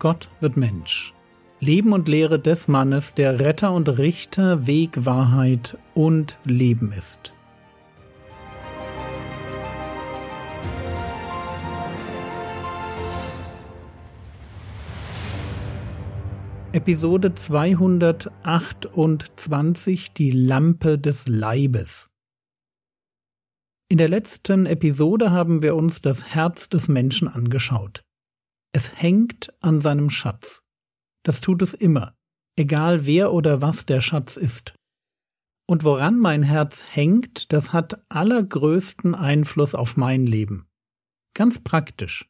Gott wird Mensch. Leben und Lehre des Mannes, der Retter und Richter, Weg, Wahrheit und Leben ist. Episode 228 Die Lampe des Leibes In der letzten Episode haben wir uns das Herz des Menschen angeschaut. Es hängt an seinem Schatz. Das tut es immer, egal wer oder was der Schatz ist. Und woran mein Herz hängt, das hat allergrößten Einfluss auf mein Leben. Ganz praktisch.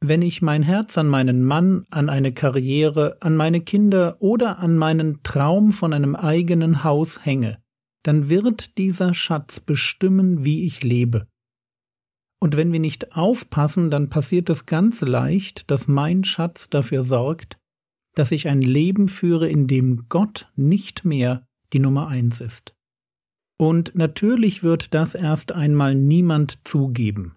Wenn ich mein Herz an meinen Mann, an eine Karriere, an meine Kinder oder an meinen Traum von einem eigenen Haus hänge, dann wird dieser Schatz bestimmen, wie ich lebe. Und wenn wir nicht aufpassen, dann passiert es ganz leicht, dass mein Schatz dafür sorgt, dass ich ein Leben führe, in dem Gott nicht mehr die Nummer eins ist. Und natürlich wird das erst einmal niemand zugeben.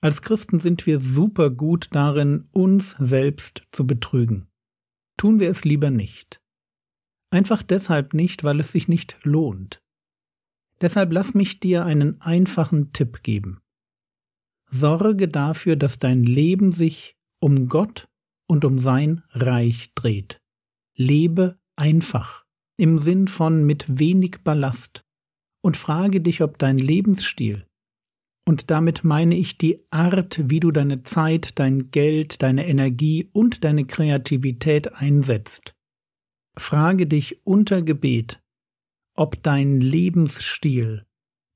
Als Christen sind wir super gut darin, uns selbst zu betrügen. Tun wir es lieber nicht. Einfach deshalb nicht, weil es sich nicht lohnt. Deshalb lass mich dir einen einfachen Tipp geben. Sorge dafür, dass dein Leben sich um Gott und um sein Reich dreht. Lebe einfach, im Sinn von mit wenig Ballast, und frage dich, ob dein Lebensstil, und damit meine ich die Art, wie du deine Zeit, dein Geld, deine Energie und deine Kreativität einsetzt. Frage dich unter Gebet, ob dein Lebensstil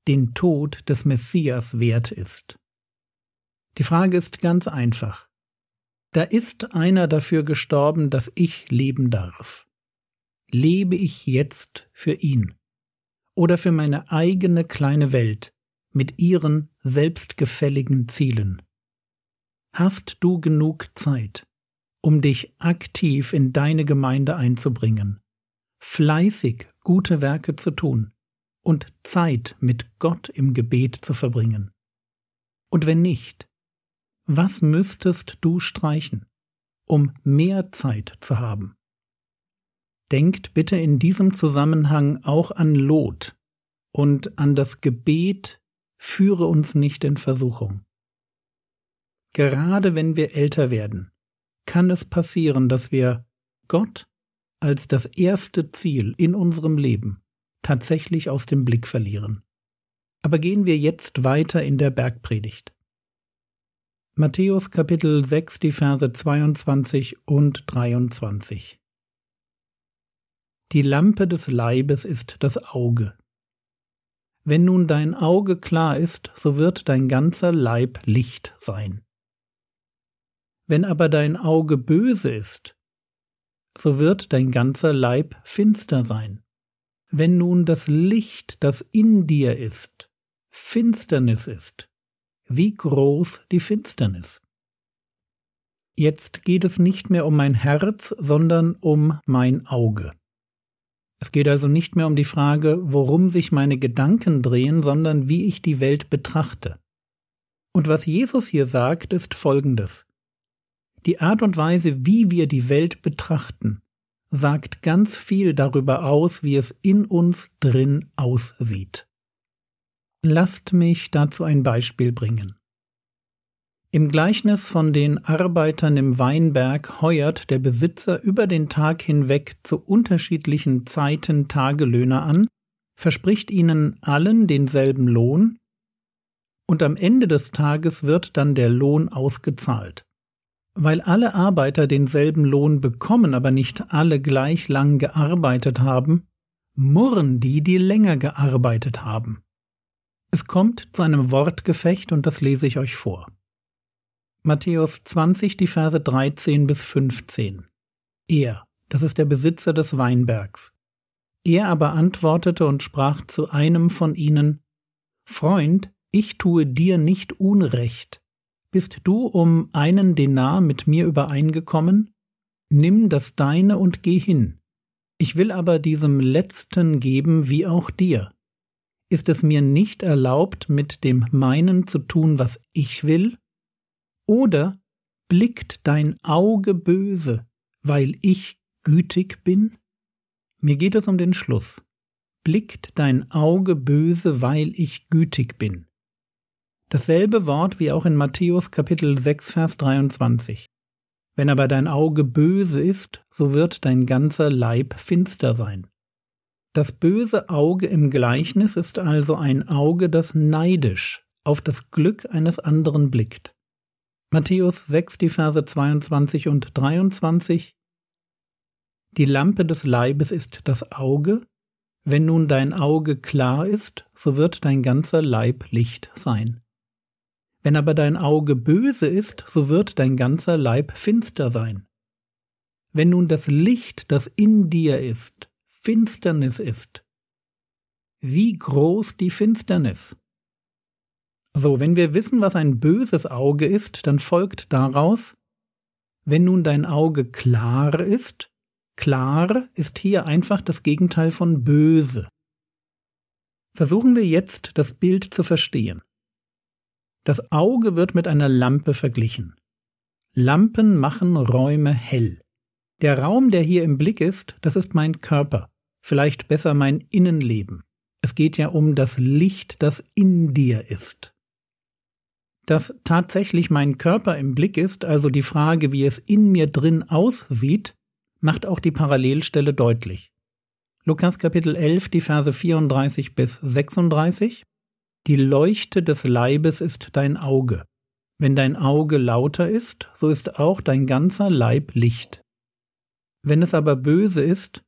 den Tod des Messias wert ist. Die Frage ist ganz einfach. Da ist einer dafür gestorben, dass ich leben darf. Lebe ich jetzt für ihn oder für meine eigene kleine Welt mit ihren selbstgefälligen Zielen? Hast du genug Zeit, um dich aktiv in deine Gemeinde einzubringen, fleißig gute Werke zu tun und Zeit mit Gott im Gebet zu verbringen? Und wenn nicht, was müsstest du streichen, um mehr Zeit zu haben? Denkt bitte in diesem Zusammenhang auch an Lot und an das Gebet, führe uns nicht in Versuchung. Gerade wenn wir älter werden, kann es passieren, dass wir Gott als das erste Ziel in unserem Leben tatsächlich aus dem Blick verlieren. Aber gehen wir jetzt weiter in der Bergpredigt. Matthäus Kapitel 6, die Verse 22 und 23. Die Lampe des Leibes ist das Auge. Wenn nun dein Auge klar ist, so wird dein ganzer Leib Licht sein. Wenn aber dein Auge böse ist, so wird dein ganzer Leib finster sein. Wenn nun das Licht, das in dir ist, Finsternis ist, wie groß die Finsternis. Jetzt geht es nicht mehr um mein Herz, sondern um mein Auge. Es geht also nicht mehr um die Frage, worum sich meine Gedanken drehen, sondern wie ich die Welt betrachte. Und was Jesus hier sagt, ist Folgendes. Die Art und Weise, wie wir die Welt betrachten, sagt ganz viel darüber aus, wie es in uns drin aussieht. Lasst mich dazu ein Beispiel bringen. Im Gleichnis von den Arbeitern im Weinberg heuert der Besitzer über den Tag hinweg zu unterschiedlichen Zeiten Tagelöhner an, verspricht ihnen allen denselben Lohn, und am Ende des Tages wird dann der Lohn ausgezahlt. Weil alle Arbeiter denselben Lohn bekommen, aber nicht alle gleich lang gearbeitet haben, murren die, die länger gearbeitet haben. Es kommt zu einem Wortgefecht und das lese ich euch vor. Matthäus 20, die Verse 13 bis 15. Er, das ist der Besitzer des Weinbergs. Er aber antwortete und sprach zu einem von ihnen, Freund, ich tue dir nicht Unrecht. Bist du um einen Denar mit mir übereingekommen? Nimm das deine und geh hin. Ich will aber diesem Letzten geben wie auch dir ist es mir nicht erlaubt, mit dem meinen zu tun, was ich will? Oder Blickt dein Auge böse, weil ich gütig bin? Mir geht es um den Schluss. Blickt dein Auge böse, weil ich gütig bin. Dasselbe Wort wie auch in Matthäus Kapitel 6 Vers 23. Wenn aber dein Auge böse ist, so wird dein ganzer Leib finster sein. Das böse Auge im Gleichnis ist also ein Auge, das neidisch auf das Glück eines anderen blickt. Matthäus 6, die Verse 22 und 23 Die Lampe des Leibes ist das Auge, wenn nun dein Auge klar ist, so wird dein ganzer Leib Licht sein. Wenn aber dein Auge böse ist, so wird dein ganzer Leib finster sein. Wenn nun das Licht, das in dir ist, Finsternis ist, wie groß die Finsternis. So, wenn wir wissen, was ein böses Auge ist, dann folgt daraus, wenn nun dein Auge klar ist, klar ist hier einfach das Gegenteil von böse. Versuchen wir jetzt das Bild zu verstehen. Das Auge wird mit einer Lampe verglichen. Lampen machen Räume hell. Der Raum, der hier im Blick ist, das ist mein Körper, vielleicht besser mein Innenleben. Es geht ja um das Licht, das in dir ist. Dass tatsächlich mein Körper im Blick ist, also die Frage, wie es in mir drin aussieht, macht auch die Parallelstelle deutlich. Lukas Kapitel 11, die Verse 34 bis 36 die Leuchte des Leibes ist dein Auge. Wenn dein Auge lauter ist, so ist auch dein ganzer Leib Licht. Wenn es aber böse ist,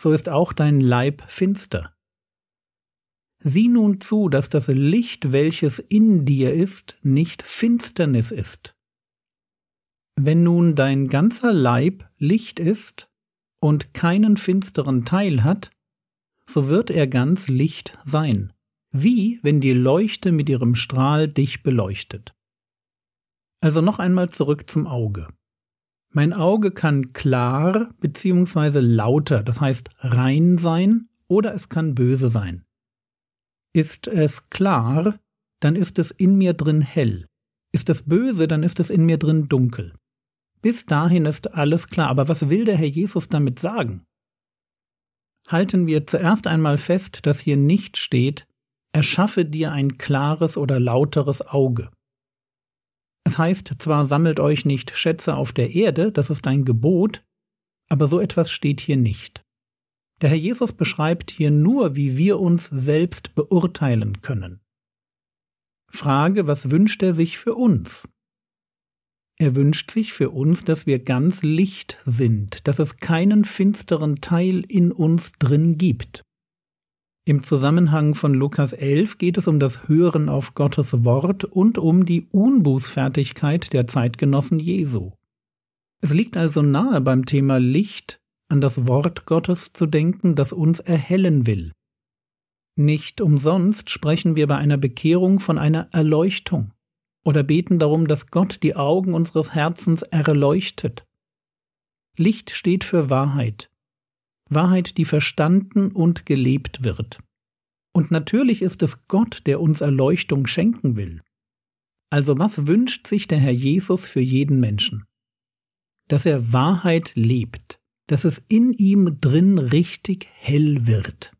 so ist auch dein Leib finster. Sieh nun zu, dass das Licht, welches in dir ist, nicht Finsternis ist. Wenn nun dein ganzer Leib Licht ist und keinen finsteren Teil hat, so wird er ganz Licht sein wie wenn die Leuchte mit ihrem Strahl dich beleuchtet. Also noch einmal zurück zum Auge. Mein Auge kann klar bzw. lauter, das heißt rein sein, oder es kann böse sein. Ist es klar, dann ist es in mir drin hell. Ist es böse, dann ist es in mir drin dunkel. Bis dahin ist alles klar, aber was will der Herr Jesus damit sagen? Halten wir zuerst einmal fest, dass hier nicht steht, erschaffe dir ein klares oder lauteres Auge. Es heißt zwar, sammelt euch nicht Schätze auf der Erde, das ist ein Gebot, aber so etwas steht hier nicht. Der Herr Jesus beschreibt hier nur, wie wir uns selbst beurteilen können. Frage, was wünscht er sich für uns? Er wünscht sich für uns, dass wir ganz Licht sind, dass es keinen finsteren Teil in uns drin gibt. Im Zusammenhang von Lukas 11 geht es um das Hören auf Gottes Wort und um die Unbußfertigkeit der Zeitgenossen Jesu. Es liegt also nahe beim Thema Licht an das Wort Gottes zu denken, das uns erhellen will. Nicht umsonst sprechen wir bei einer Bekehrung von einer Erleuchtung oder beten darum, dass Gott die Augen unseres Herzens erleuchtet. Licht steht für Wahrheit, Wahrheit, die verstanden und gelebt wird. Und natürlich ist es Gott, der uns Erleuchtung schenken will. Also was wünscht sich der Herr Jesus für jeden Menschen? Dass er Wahrheit lebt, dass es in ihm drin richtig hell wird.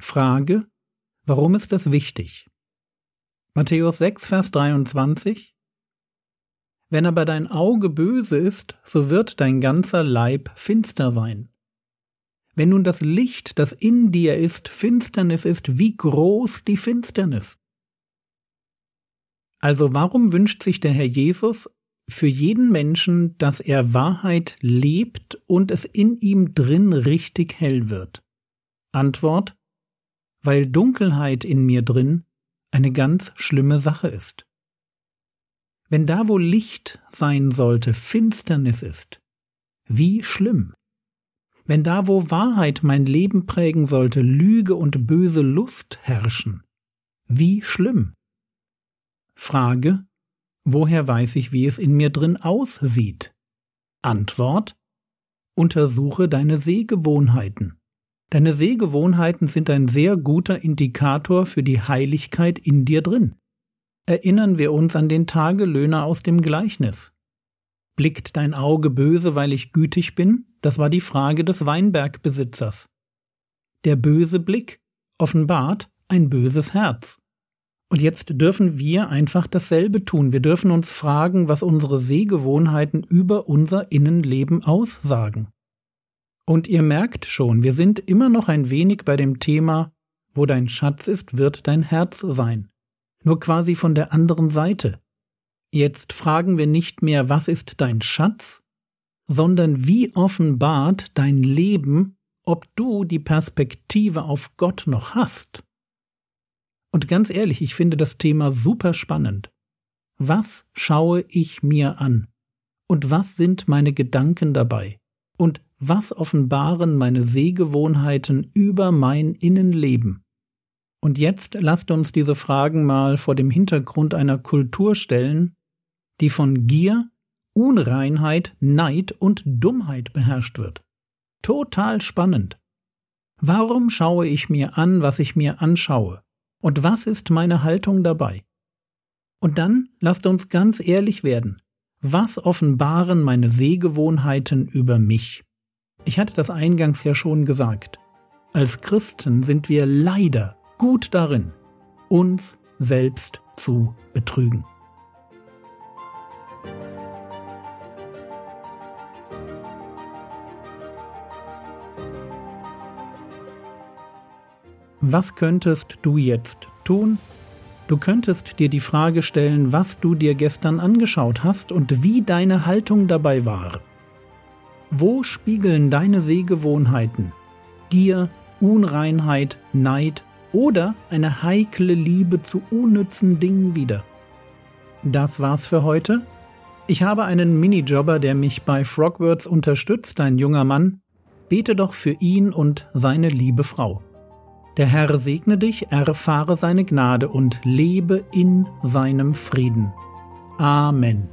Frage, warum ist das wichtig? Matthäus 6, Vers 23 wenn aber dein Auge böse ist, so wird dein ganzer Leib finster sein. Wenn nun das Licht, das in dir ist, Finsternis ist, wie groß die Finsternis? Also warum wünscht sich der Herr Jesus für jeden Menschen, dass er Wahrheit lebt und es in ihm drin richtig hell wird? Antwort Weil Dunkelheit in mir drin eine ganz schlimme Sache ist. Wenn da, wo Licht sein sollte, Finsternis ist, wie schlimm. Wenn da, wo Wahrheit mein Leben prägen sollte, Lüge und böse Lust herrschen, wie schlimm. Frage, woher weiß ich, wie es in mir drin aussieht? Antwort, untersuche deine Sehgewohnheiten. Deine Sehgewohnheiten sind ein sehr guter Indikator für die Heiligkeit in dir drin. Erinnern wir uns an den Tagelöhner aus dem Gleichnis. Blickt dein Auge böse, weil ich gütig bin? Das war die Frage des Weinbergbesitzers. Der böse Blick offenbart ein böses Herz. Und jetzt dürfen wir einfach dasselbe tun. Wir dürfen uns fragen, was unsere Sehgewohnheiten über unser Innenleben aussagen. Und ihr merkt schon, wir sind immer noch ein wenig bei dem Thema, wo dein Schatz ist, wird dein Herz sein. Nur quasi von der anderen Seite. Jetzt fragen wir nicht mehr, was ist dein Schatz, sondern wie offenbart dein Leben, ob du die Perspektive auf Gott noch hast. Und ganz ehrlich, ich finde das Thema super spannend. Was schaue ich mir an? Und was sind meine Gedanken dabei? Und was offenbaren meine Sehgewohnheiten über mein Innenleben? Und jetzt lasst uns diese Fragen mal vor dem Hintergrund einer Kultur stellen, die von Gier, Unreinheit, Neid und Dummheit beherrscht wird. Total spannend. Warum schaue ich mir an, was ich mir anschaue? Und was ist meine Haltung dabei? Und dann lasst uns ganz ehrlich werden. Was offenbaren meine Sehgewohnheiten über mich? Ich hatte das eingangs ja schon gesagt. Als Christen sind wir leider gut darin, uns selbst zu betrügen. Was könntest du jetzt tun? Du könntest dir die Frage stellen, was du dir gestern angeschaut hast und wie deine Haltung dabei war. Wo spiegeln deine Sehgewohnheiten Gier, Unreinheit, Neid oder eine heikle Liebe zu unnützen Dingen wider? Das war's für heute. Ich habe einen Minijobber, der mich bei Frogwords unterstützt, ein junger Mann. Bete doch für ihn und seine liebe Frau. Der Herr segne dich, erfahre seine Gnade und lebe in seinem Frieden. Amen.